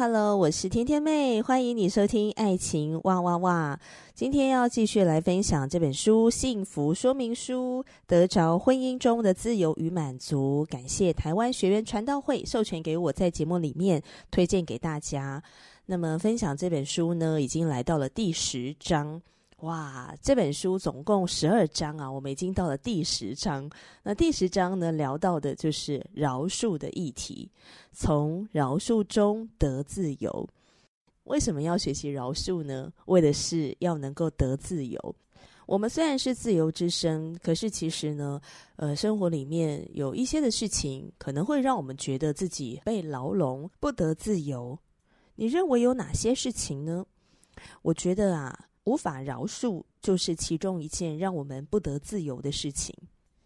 Hello，我是天天妹，欢迎你收听《爱情哇哇哇》。今天要继续来分享这本书《幸福说明书》，得着婚姻中的自由与满足。感谢台湾学员传道会授权给我在节目里面推荐给大家。那么分享这本书呢，已经来到了第十章。哇，这本书总共十二章啊，我们已经到了第十章。那第十章呢，聊到的就是饶恕的议题，从饶恕中得自由。为什么要学习饶恕呢？为的是要能够得自由。我们虽然是自由之身，可是其实呢，呃，生活里面有一些的事情，可能会让我们觉得自己被牢笼，不得自由。你认为有哪些事情呢？我觉得啊。无法饶恕，就是其中一件让我们不得自由的事情。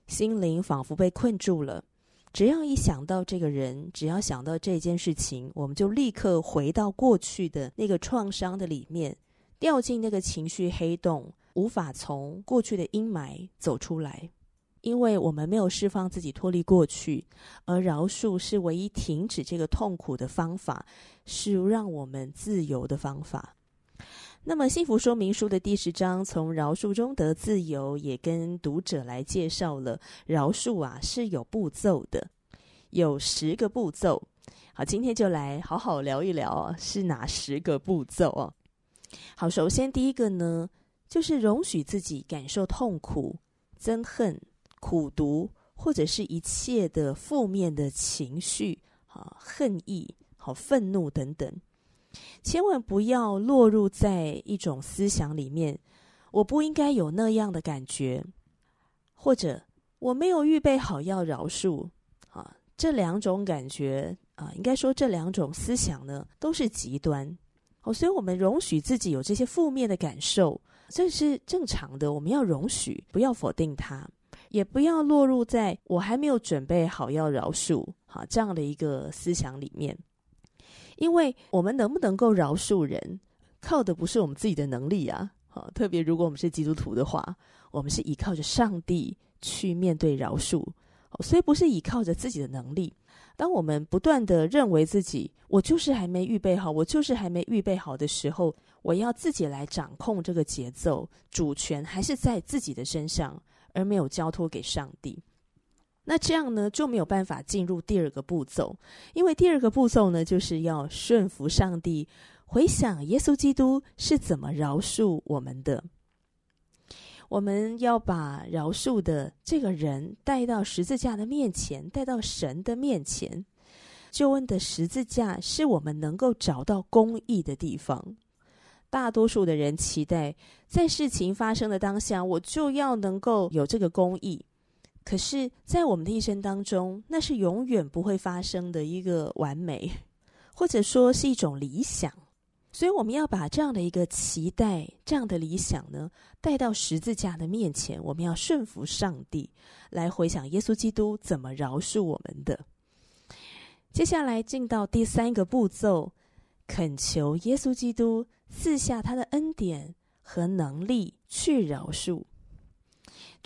心灵仿佛被困住了，只要一想到这个人，只要想到这件事情，我们就立刻回到过去的那个创伤的里面，掉进那个情绪黑洞，无法从过去的阴霾走出来。因为我们没有释放自己脱离过去，而饶恕是唯一停止这个痛苦的方法，是让我们自由的方法。那么，幸福说明书的第十章从饶恕中得自由，也跟读者来介绍了饶恕啊是有步骤的，有十个步骤。好，今天就来好好聊一聊啊，是哪十个步骤啊？好，首先第一个呢，就是容许自己感受痛苦、憎恨、苦毒，或者是一切的负面的情绪，啊，恨意、好愤怒等等。千万不要落入在一种思想里面，我不应该有那样的感觉，或者我没有预备好要饶恕啊。这两种感觉啊，应该说这两种思想呢，都是极端哦。所以，我们容许自己有这些负面的感受，这是正常的。我们要容许，不要否定它，也不要落入在我还没有准备好要饶恕啊这样的一个思想里面。因为我们能不能够饶恕人，靠的不是我们自己的能力啊！好，特别如果我们是基督徒的话，我们是依靠着上帝去面对饶恕，所以不是依靠着自己的能力。当我们不断的认为自己我就是还没预备好，我就是还没预备好的时候，我要自己来掌控这个节奏，主权还是在自己的身上，而没有交托给上帝。那这样呢，就没有办法进入第二个步骤，因为第二个步骤呢，就是要顺服上帝，回想耶稣基督是怎么饶恕我们的。我们要把饶恕的这个人带到十字架的面前，带到神的面前。救恩的十字架是我们能够找到公义的地方。大多数的人期待在事情发生的当下，我就要能够有这个公义。可是，在我们的一生当中，那是永远不会发生的一个完美，或者说是一种理想。所以，我们要把这样的一个期待、这样的理想呢，带到十字架的面前。我们要顺服上帝，来回想耶稣基督怎么饶恕我们的。接下来进到第三个步骤，恳求耶稣基督赐下他的恩典和能力去饶恕。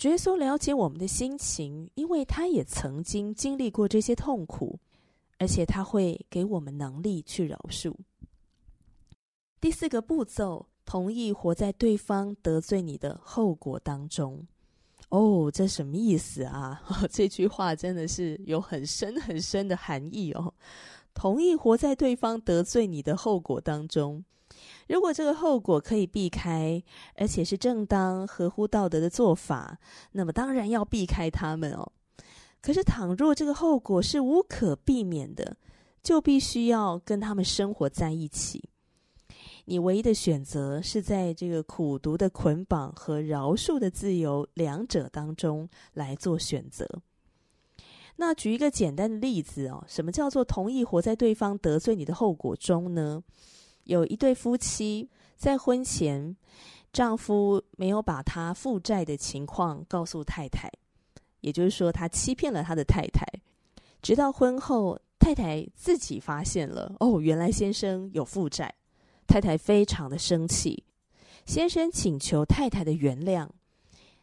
耶稣了解我们的心情，因为他也曾经经历过这些痛苦，而且他会给我们能力去饶恕。第四个步骤，同意活在对方得罪你的后果当中。哦，这什么意思啊？这句话真的是有很深很深的含义哦。同意活在对方得罪你的后果当中。如果这个后果可以避开，而且是正当、合乎道德的做法，那么当然要避开他们哦。可是，倘若这个后果是无可避免的，就必须要跟他们生活在一起。你唯一的选择是在这个苦毒的捆绑和饶恕的自由两者当中来做选择。那举一个简单的例子哦，什么叫做同意活在对方得罪你的后果中呢？有一对夫妻在婚前，丈夫没有把他负债的情况告诉太太，也就是说，他欺骗了他的太太。直到婚后，太太自己发现了，哦，原来先生有负债。太太非常的生气，先生请求太太的原谅。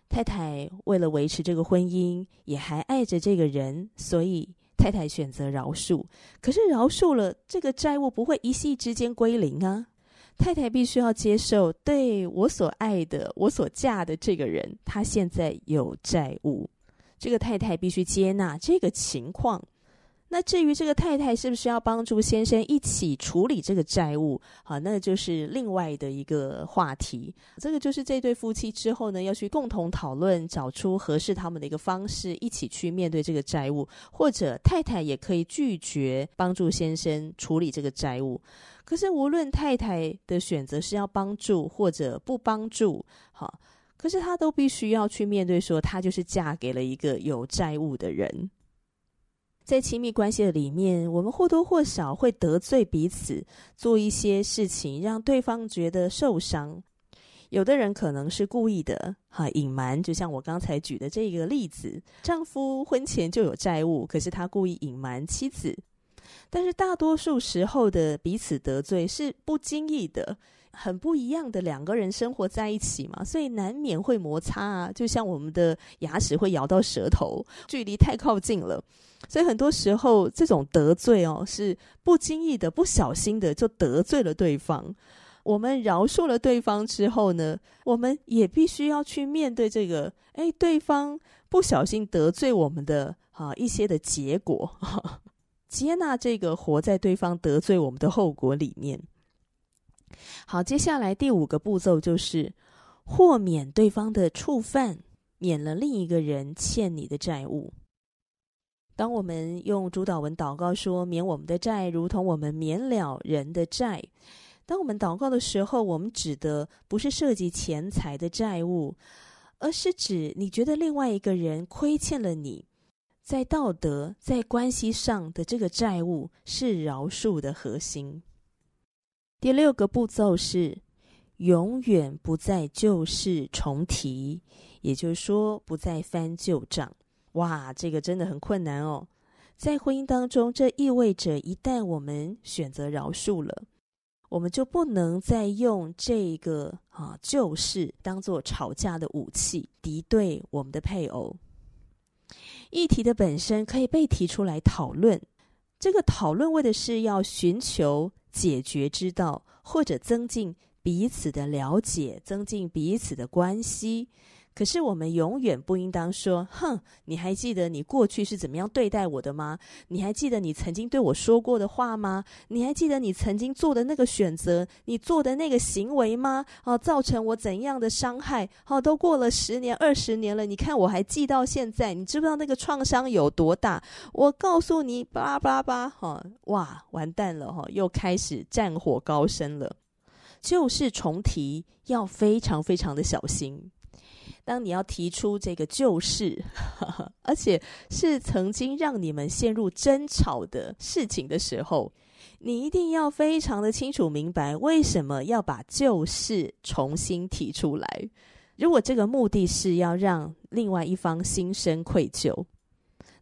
太太为了维持这个婚姻，也还爱着这个人，所以太太选择饶恕。可是饶恕了，这个债务不会一夕之间归零啊！太太必须要接受，对我所爱的、我所嫁的这个人，他现在有债务。这个太太必须接纳这个情况。那至于这个太太是不是要帮助先生一起处理这个债务？好，那就是另外的一个话题。这个就是这对夫妻之后呢，要去共同讨论，找出合适他们的一个方式，一起去面对这个债务。或者太太也可以拒绝帮助先生处理这个债务。可是无论太太的选择是要帮助或者不帮助，好，可是她都必须要去面对，说她就是嫁给了一个有债务的人。在亲密关系的里面，我们或多或少会得罪彼此，做一些事情让对方觉得受伤。有的人可能是故意的，哈，隐瞒。就像我刚才举的这个例子，丈夫婚前就有债务，可是他故意隐瞒妻子。但是大多数时候的彼此得罪是不经意的。很不一样的两个人生活在一起嘛，所以难免会摩擦啊。就像我们的牙齿会咬到舌头，距离太靠近了，所以很多时候这种得罪哦，是不经意的、不小心的就得罪了对方。我们饶恕了对方之后呢，我们也必须要去面对这个，哎，对方不小心得罪我们的啊一些的结果，接纳这个活在对方得罪我们的后果里面。好，接下来第五个步骤就是豁免对方的触犯，免了另一个人欠你的债务。当我们用主祷文祷告说“免我们的债，如同我们免了人的债”，当我们祷告的时候，我们指的不是涉及钱财的债务，而是指你觉得另外一个人亏欠了你，在道德、在关系上的这个债务，是饶恕的核心。第六个步骤是永远不再旧事重提，也就是说不再翻旧账。哇，这个真的很困难哦。在婚姻当中，这意味着一旦我们选择饶恕了，我们就不能再用这个啊旧事当做吵架的武器，敌对我们的配偶。议题的本身可以被提出来讨论，这个讨论为的是要寻求。解决之道，或者增进彼此的了解，增进彼此的关系。可是我们永远不应当说：“哼，你还记得你过去是怎么样对待我的吗？你还记得你曾经对我说过的话吗？你还记得你曾经做的那个选择，你做的那个行为吗？哦，造成我怎样的伤害？哦，都过了十年、二十年了，你看我还记到现在，你知不知道那个创伤有多大？我告诉你，巴拉巴拉巴，哈，哇，完蛋了，哈，又开始战火高升了。旧事重提，要非常非常的小心。当你要提出这个旧事，而且是曾经让你们陷入争吵的事情的时候，你一定要非常的清楚明白，为什么要把旧事重新提出来。如果这个目的是要让另外一方心生愧疚，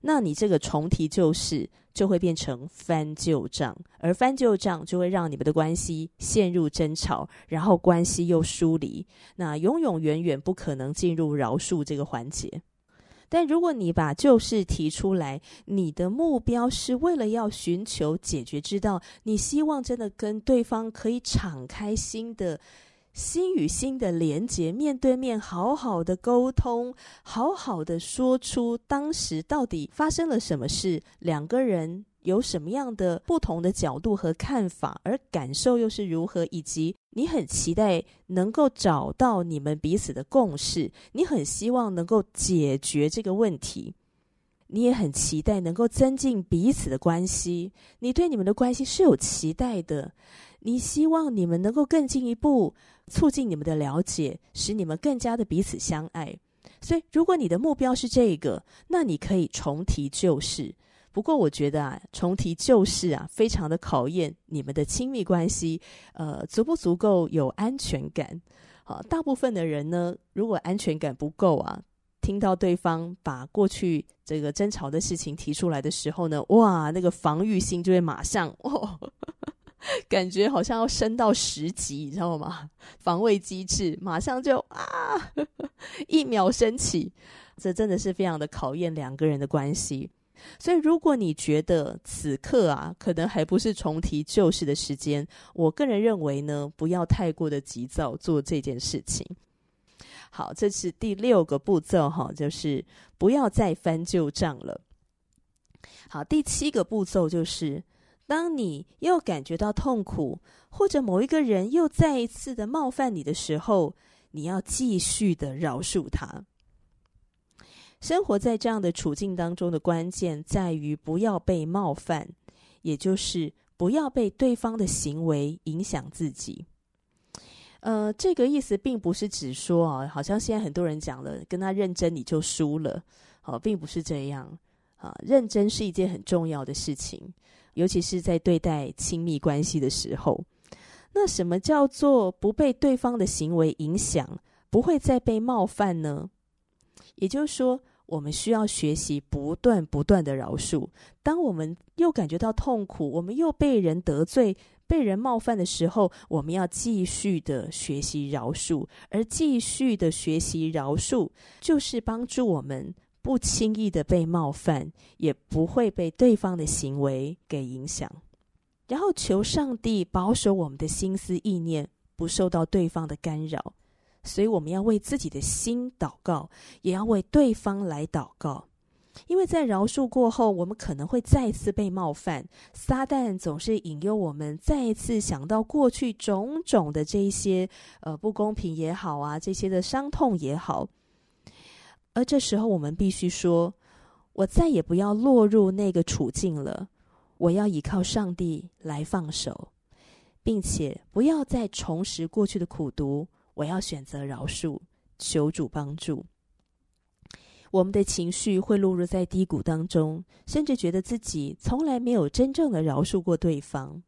那你这个重提旧事，就会变成翻旧账，而翻旧账就会让你们的关系陷入争吵，然后关系又疏离，那永永远远不可能进入饶恕这个环节。但如果你把旧事提出来，你的目标是为了要寻求解决之道，你希望真的跟对方可以敞开心的。心与心的连结，面对面好好的沟通，好好的说出当时到底发生了什么事，两个人有什么样的不同的角度和看法，而感受又是如何，以及你很期待能够找到你们彼此的共识，你很希望能够解决这个问题，你也很期待能够增进彼此的关系，你对你们的关系是有期待的。你希望你们能够更进一步，促进你们的了解，使你们更加的彼此相爱。所以，如果你的目标是这个，那你可以重提旧事。不过，我觉得啊，重提旧事啊，非常的考验你们的亲密关系，呃，足不足够有安全感。好，大部分的人呢，如果安全感不够啊，听到对方把过去这个争吵的事情提出来的时候呢，哇，那个防御心就会马上哦。感觉好像要升到十级，你知道吗？防卫机制马上就啊，一秒升起，这真的是非常的考验两个人的关系。所以，如果你觉得此刻啊，可能还不是重提旧事的时间，我个人认为呢，不要太过的急躁做这件事情。好，这是第六个步骤哈，就是不要再翻旧账了。好，第七个步骤就是。当你又感觉到痛苦，或者某一个人又再一次的冒犯你的时候，你要继续的饶恕他。生活在这样的处境当中的关键在于不要被冒犯，也就是不要被对方的行为影响自己。呃，这个意思并不是指说啊，好像现在很多人讲了，跟他认真你就输了，好，并不是这样啊。认真是一件很重要的事情。尤其是在对待亲密关系的时候，那什么叫做不被对方的行为影响，不会再被冒犯呢？也就是说，我们需要学习不断不断的饶恕。当我们又感觉到痛苦，我们又被人得罪、被人冒犯的时候，我们要继续的学习饶恕，而继续的学习饶恕，就是帮助我们。不轻易的被冒犯，也不会被对方的行为给影响。然后求上帝保守我们的心思意念，不受到对方的干扰。所以我们要为自己的心祷告，也要为对方来祷告。因为在饶恕过后，我们可能会再次被冒犯。撒旦总是引诱我们再一次想到过去种种的这一些呃不公平也好啊，这些的伤痛也好。而这时候，我们必须说：“我再也不要落入那个处境了。我要依靠上帝来放手，并且不要再重拾过去的苦毒。我要选择饶恕，求主帮助。”我们的情绪会落入在低谷当中，甚至觉得自己从来没有真正的饶恕过对方。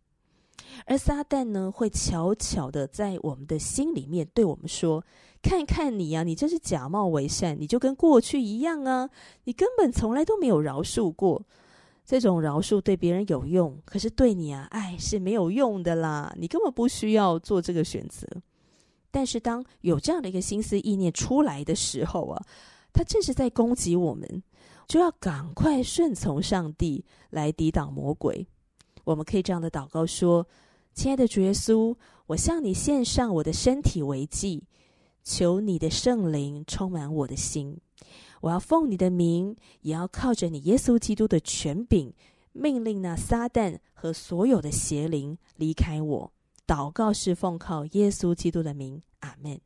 而撒旦呢，会悄悄的在我们的心里面对我们说。看看你呀、啊，你这是假冒为善，你就跟过去一样啊！你根本从来都没有饶恕过。这种饶恕对别人有用，可是对你啊，爱是没有用的啦。你根本不需要做这个选择。但是当有这样的一个心思意念出来的时候啊，他正是在攻击我们，就要赶快顺从上帝来抵挡魔鬼。我们可以这样的祷告说：“亲爱的主耶稣，我向你献上我的身体为祭。”求你的圣灵充满我的心，我要奉你的名，也要靠着你耶稣基督的权柄，命令那撒旦和所有的邪灵离开我。祷告是奉靠耶稣基督的名，阿门。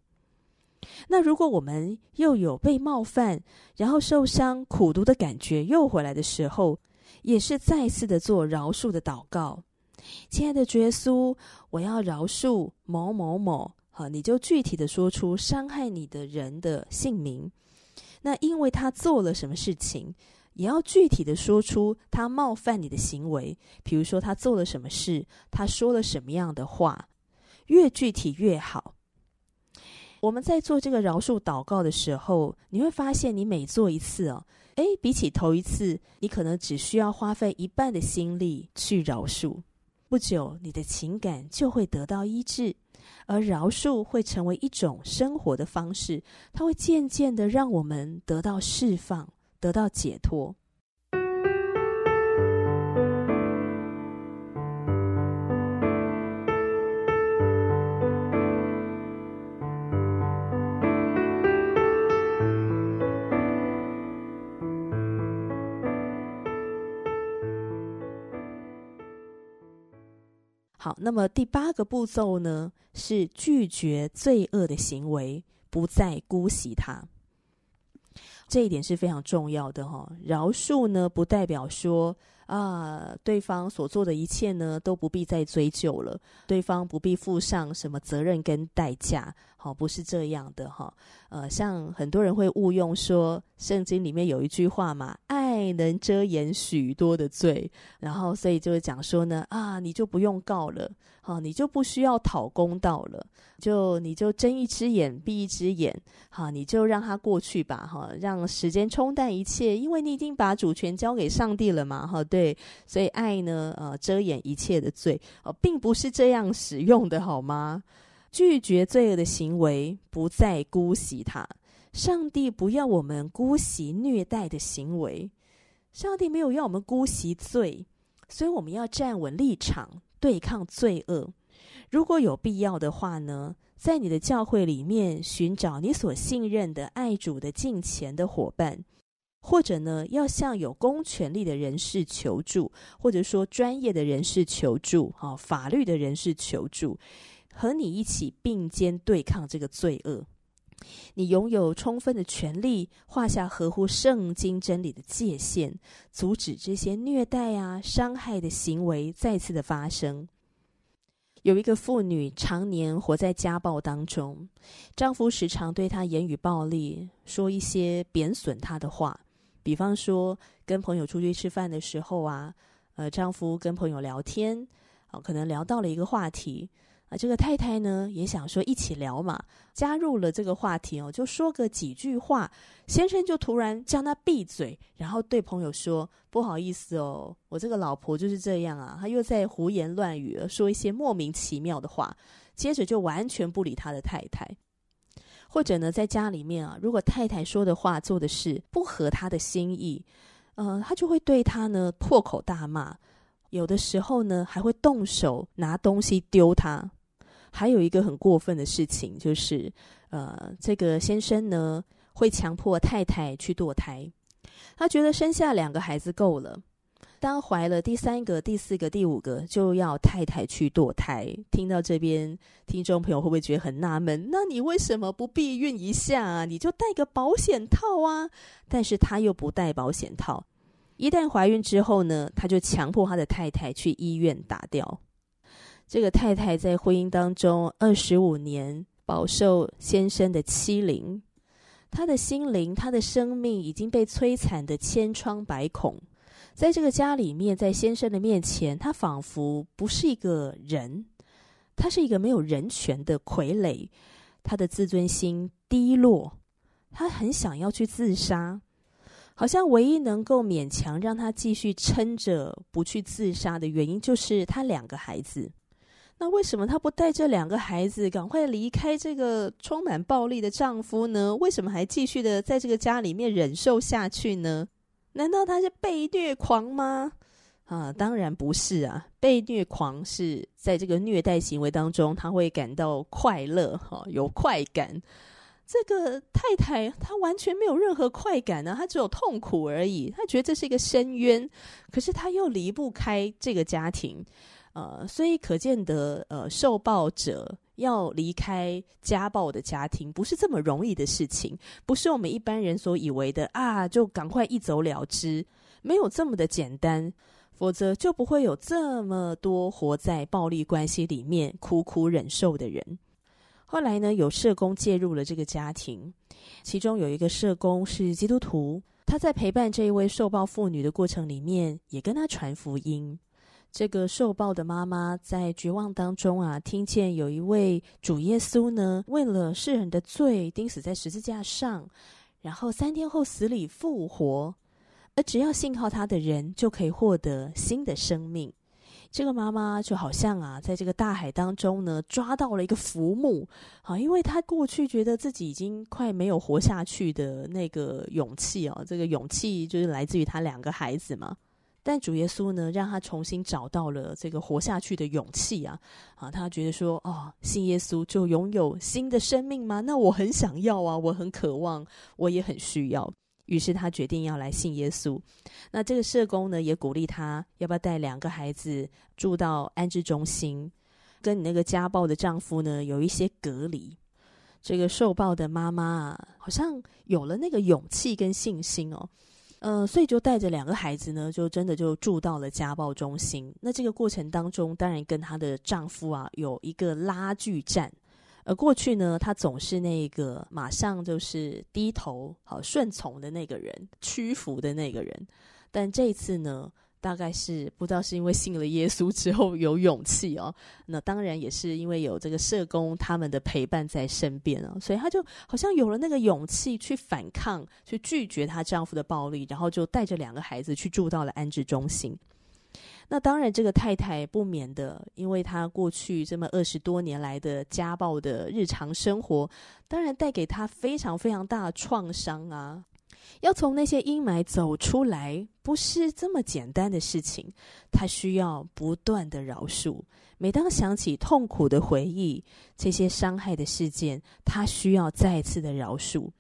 那如果我们又有被冒犯，然后受伤、苦毒的感觉又回来的时候，也是再次的做饶恕的祷告。亲爱的耶稣，我要饶恕某某某。好，你就具体的说出伤害你的人的姓名。那因为他做了什么事情，也要具体的说出他冒犯你的行为。比如说他做了什么事，他说了什么样的话，越具体越好。我们在做这个饶恕祷告的时候，你会发现，你每做一次哦，诶，比起头一次，你可能只需要花费一半的心力去饶恕。不久，你的情感就会得到医治。而饶恕会成为一种生活的方式，它会渐渐的让我们得到释放，得到解脱。好，那么第八个步骤呢，是拒绝罪恶的行为，不再姑息它。这一点是非常重要的哈、饶恕呢，不代表说啊，对方所做的一切呢，都不必再追究了，对方不必负上什么责任跟代价。好，不是这样的哈。呃，像很多人会误用说，圣经里面有一句话嘛，能遮掩许多的罪，然后所以就会讲说呢，啊，你就不用告了，好，你就不需要讨公道了，就你就睁一只眼闭一只眼，好，你就让它过去吧，哈，让时间冲淡一切，因为你已经把主权交给上帝了嘛，哈，对，所以爱呢，呃，遮掩一切的罪，哦，并不是这样使用的，好吗？拒绝罪恶的行为，不再姑息他。上帝不要我们姑息虐待的行为，上帝没有要我们姑息罪，所以我们要站稳立场，对抗罪恶。如果有必要的话呢，在你的教会里面寻找你所信任的爱主的敬虔的伙伴，或者呢，要向有公权力的人士求助，或者说专业的人士求助，啊，法律的人士求助。和你一起并肩对抗这个罪恶，你拥有充分的权利，画下合乎圣经真理的界限，阻止这些虐待啊、伤害的行为再次的发生。有一个妇女常年活在家暴当中，丈夫时常对她言语暴力，说一些贬损她的话，比方说跟朋友出去吃饭的时候啊，呃，丈夫跟朋友聊天，啊，可能聊到了一个话题。啊，这个太太呢也想说一起聊嘛，加入了这个话题哦，就说个几句话，先生就突然叫他闭嘴，然后对朋友说：“不好意思哦，我这个老婆就是这样啊，她又在胡言乱语，说一些莫名其妙的话。”接着就完全不理他的太太，或者呢，在家里面啊，如果太太说的话、做的事不合他的心意，呃，他就会对他呢破口大骂，有的时候呢还会动手拿东西丢他。还有一个很过分的事情，就是，呃，这个先生呢会强迫太太去堕胎，他觉得生下两个孩子够了，当怀了第三个、第四个、第五个，就要太太去堕胎。听到这边，听众朋友会不会觉得很纳闷？那你为什么不避孕一下啊？你就戴个保险套啊？但是他又不戴保险套，一旦怀孕之后呢，他就强迫他的太太去医院打掉。这个太太在婚姻当中二十五年，饱受先生的欺凌，她的心灵、她的生命已经被摧残的千疮百孔。在这个家里面，在先生的面前，她仿佛不是一个人，她是一个没有人权的傀儡。她的自尊心低落，她很想要去自杀，好像唯一能够勉强让她继续撑着不去自杀的原因，就是她两个孩子。那为什么她不带这两个孩子赶快离开这个充满暴力的丈夫呢？为什么还继续的在这个家里面忍受下去呢？难道她是被虐狂吗？啊，当然不是啊！被虐狂是在这个虐待行为当中，她会感到快乐，哈，有快感。这个太太她完全没有任何快感呢，她只有痛苦而已。她觉得这是一个深渊，可是她又离不开这个家庭。呃，所以可见得，呃，受暴者要离开家暴的家庭，不是这么容易的事情，不是我们一般人所以为的啊，就赶快一走了之，没有这么的简单，否则就不会有这么多活在暴力关系里面苦苦忍受的人。后来呢，有社工介入了这个家庭，其中有一个社工是基督徒，他在陪伴这一位受暴妇女的过程里面，也跟他传福音。这个受暴的妈妈在绝望当中啊，听见有一位主耶稣呢，为了世人的罪钉死在十字架上，然后三天后死里复活，而只要信靠他的人就可以获得新的生命。这个妈妈就好像啊，在这个大海当中呢，抓到了一个浮木啊，因为她过去觉得自己已经快没有活下去的那个勇气哦，这个勇气就是来自于她两个孩子嘛。但主耶稣呢，让他重新找到了这个活下去的勇气啊！啊，他觉得说，哦，信耶稣就拥有新的生命吗？那我很想要啊，我很渴望，我也很需要。于是他决定要来信耶稣。那这个社工呢，也鼓励他要不要带两个孩子住到安置中心，跟你那个家暴的丈夫呢有一些隔离。这个受暴的妈妈啊，好像有了那个勇气跟信心哦。呃，所以就带着两个孩子呢，就真的就住到了家暴中心。那这个过程当中，当然跟她的丈夫啊有一个拉锯战。而过去呢，她总是那个马上就是低头好顺从的那个人，屈服的那个人。但这次呢，大概是不知道是因为信了耶稣之后有勇气哦，那当然也是因为有这个社工他们的陪伴在身边啊，所以她就好像有了那个勇气去反抗，去拒绝她丈夫的暴力，然后就带着两个孩子去住到了安置中心。那当然，这个太太不免的，因为她过去这么二十多年来的家暴的日常生活，当然带给她非常非常大的创伤啊。要从那些阴霾走出来，不是这么简单的事情。他需要不断的饶恕。每当想起痛苦的回忆，这些伤害的事件，他需要再次的饶恕。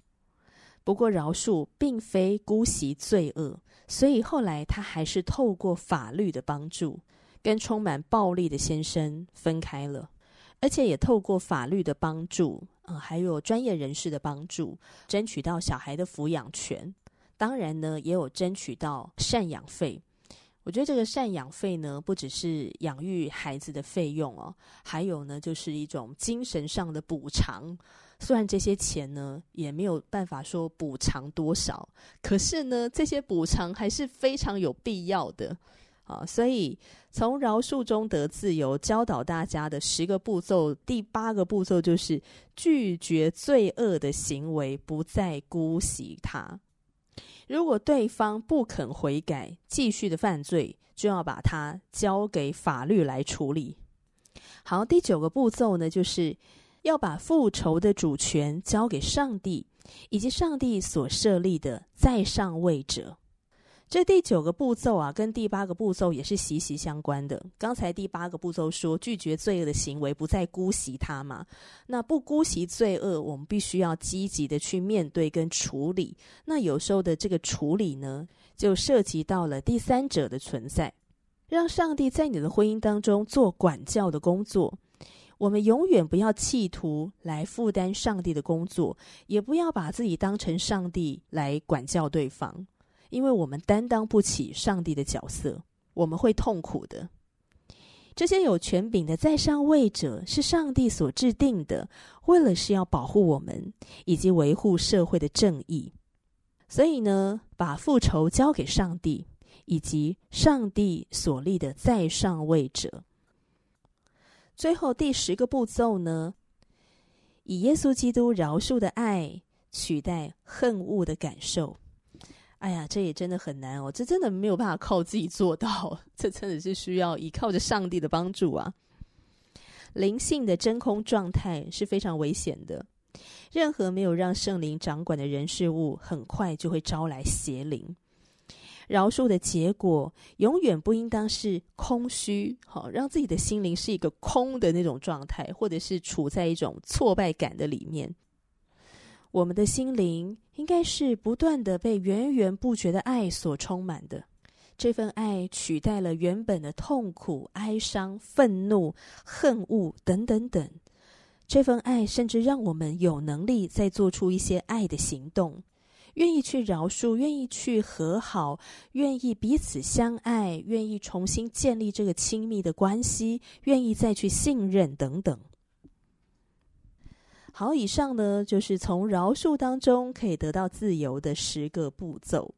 不过，饶恕并非姑息罪恶，所以后来他还是透过法律的帮助，跟充满暴力的先生分开了，而且也透过法律的帮助。嗯，还有专业人士的帮助，争取到小孩的抚养权。当然呢，也有争取到赡养费。我觉得这个赡养费呢，不只是养育孩子的费用哦，还有呢，就是一种精神上的补偿。虽然这些钱呢，也没有办法说补偿多少，可是呢，这些补偿还是非常有必要的。啊，所以从饶恕中得自由，教导大家的十个步骤，第八个步骤就是拒绝罪恶的行为，不再姑息他。如果对方不肯悔改，继续的犯罪，就要把他交给法律来处理。好，第九个步骤呢，就是要把复仇的主权交给上帝，以及上帝所设立的在上位者。这第九个步骤啊，跟第八个步骤也是息息相关的。刚才第八个步骤说拒绝罪恶的行为，不再姑息他嘛。那不姑息罪恶，我们必须要积极的去面对跟处理。那有时候的这个处理呢，就涉及到了第三者的存在，让上帝在你的婚姻当中做管教的工作。我们永远不要企图来负担上帝的工作，也不要把自己当成上帝来管教对方。因为我们担当不起上帝的角色，我们会痛苦的。这些有权柄的在上位者是上帝所制定的，为了是要保护我们以及维护社会的正义。所以呢，把复仇交给上帝以及上帝所立的在上位者。最后第十个步骤呢，以耶稣基督饶恕的爱取代恨恶的感受。哎呀，这也真的很难哦，这真的没有办法靠自己做到，这真的是需要依靠着上帝的帮助啊。灵性的真空状态是非常危险的，任何没有让圣灵掌管的人事物，很快就会招来邪灵。饶恕的结果永远不应当是空虚，好，让自己的心灵是一个空的那种状态，或者是处在一种挫败感的里面。我们的心灵应该是不断的被源源不绝的爱所充满的，这份爱取代了原本的痛苦、哀伤、愤怒、恨恶等等等。这份爱甚至让我们有能力再做出一些爱的行动，愿意去饶恕，愿意去和好，愿意彼此相爱，愿意重新建立这个亲密的关系，愿意再去信任等等。好，以上呢就是从饶恕当中可以得到自由的十个步骤。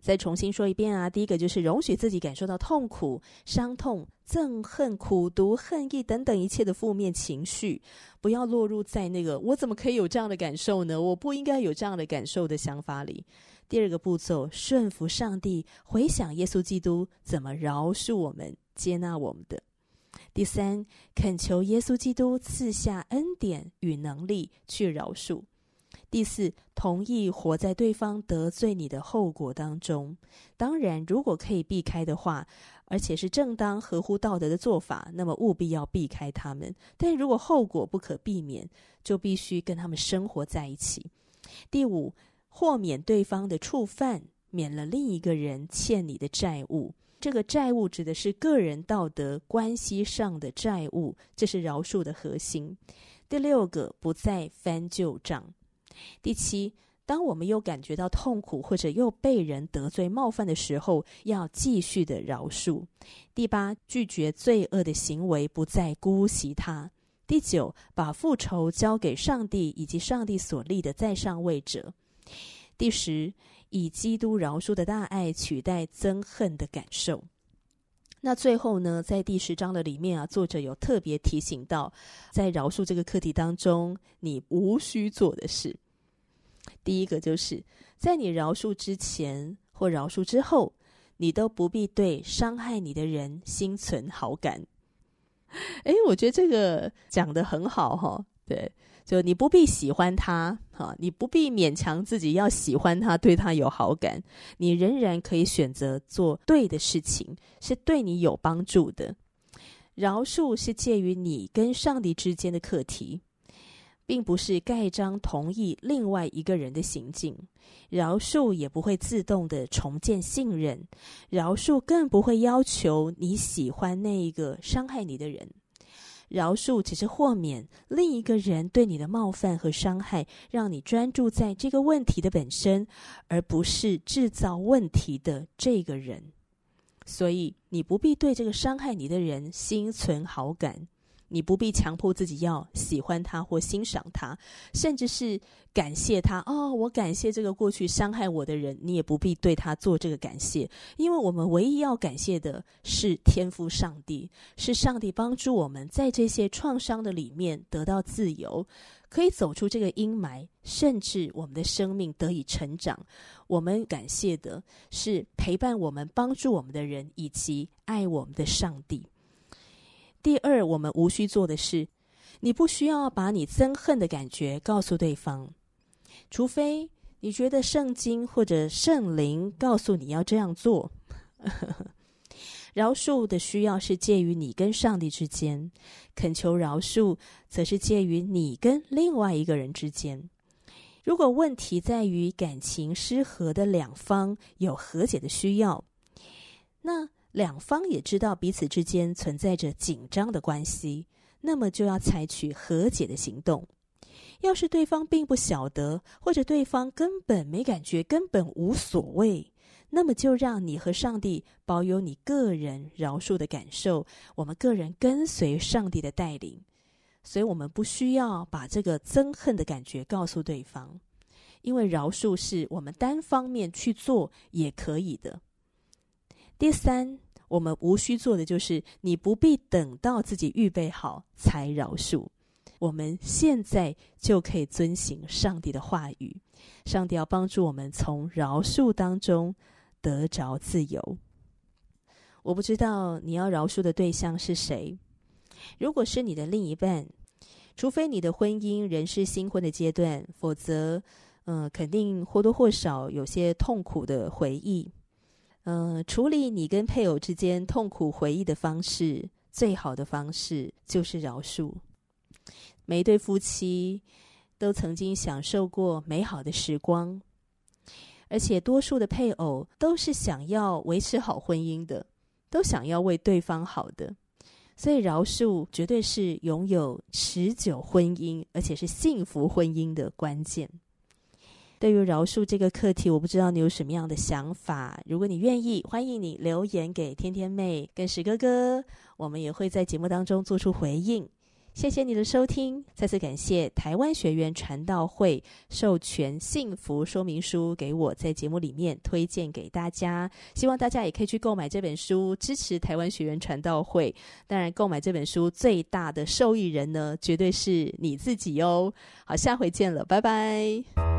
再重新说一遍啊，第一个就是容许自己感受到痛苦、伤痛、憎恨、苦毒、恨意等等一切的负面情绪，不要落入在那个“我怎么可以有这样的感受呢？我不应该有这样的感受”的想法里。第二个步骤，顺服上帝，回想耶稣基督怎么饶恕我们、接纳我们的。第三，恳求耶稣基督赐下恩典与能力去饶恕。第四，同意活在对方得罪你的后果当中。当然，如果可以避开的话，而且是正当合乎道德的做法，那么务必要避开他们。但如果后果不可避免，就必须跟他们生活在一起。第五，豁免对方的触犯，免了另一个人欠你的债务。这个债务指的是个人道德关系上的债务，这是饶恕的核心。第六个，不再翻旧账。第七，当我们又感觉到痛苦，或者又被人得罪冒犯的时候，要继续的饶恕。第八，拒绝罪恶的行为，不再姑息他。第九，把复仇交给上帝以及上帝所立的在上位者。第十，以基督饶恕的大爱取代憎恨的感受。那最后呢，在第十章的里面啊，作者有特别提醒到，在饶恕这个课题当中，你无需做的事。第一个就是在你饶恕之前或饶恕之后，你都不必对伤害你的人心存好感。诶，我觉得这个讲得很好哈、对。就你不必喜欢他，哈，你不必勉强自己要喜欢他，对他有好感，你仍然可以选择做对的事情，是对你有帮助的。饶恕是介于你跟上帝之间的课题，并不是盖章同意另外一个人的行径。饶恕也不会自动的重建信任，饶恕更不会要求你喜欢那一个伤害你的人。饶恕只是豁免另一个人对你的冒犯和伤害，让你专注在这个问题的本身，而不是制造问题的这个人。所以，你不必对这个伤害你的人心存好感。你不必强迫自己要喜欢他或欣赏他，甚至是感谢他。哦，我感谢这个过去伤害我的人。你也不必对他做这个感谢，因为我们唯一要感谢的是天父上帝，是上帝帮助我们在这些创伤的里面得到自由，可以走出这个阴霾，甚至我们的生命得以成长。我们感谢的是陪伴我们、帮助我们的人，以及爱我们的上帝。第二，我们无需做的是，你不需要把你憎恨的感觉告诉对方，除非你觉得圣经或者圣灵告诉你要这样做。饶恕的需要是介于你跟上帝之间，恳求饶恕则是介于你跟另外一个人之间。如果问题在于感情失和的两方有和解的需要，那。两方也知道彼此之间存在着紧张的关系，那么就要采取和解的行动。要是对方并不晓得，或者对方根本没感觉，根本无所谓，那么就让你和上帝保有你个人饶恕的感受，我们个人跟随上帝的带领。所以，我们不需要把这个憎恨的感觉告诉对方，因为饶恕是我们单方面去做也可以的。第三。我们无需做的就是，你不必等到自己预备好才饶恕。我们现在就可以遵行上帝的话语。上帝要帮助我们从饶恕当中得着自由。我不知道你要饶恕的对象是谁。如果是你的另一半，除非你的婚姻仍是新婚的阶段，否则，嗯、肯定或多或少有些痛苦的回忆。嗯、呃，处理你跟配偶之间痛苦回忆的方式，最好的方式就是饶恕。每一对夫妻都曾经享受过美好的时光，而且多数的配偶都是想要维持好婚姻的，都想要为对方好的，所以饶恕绝对是拥有持久婚姻，而且是幸福婚姻的关键。对于饶恕这个课题，我不知道你有什么样的想法。如果你愿意，欢迎你留言给天天妹跟石哥哥，我们也会在节目当中做出回应。谢谢你的收听，再次感谢台湾学员传道会授权幸福说明书给我在节目里面推荐给大家，希望大家也可以去购买这本书，支持台湾学员传道会。当然，购买这本书最大的受益人呢，绝对是你自己哦。好，下回见了，拜拜。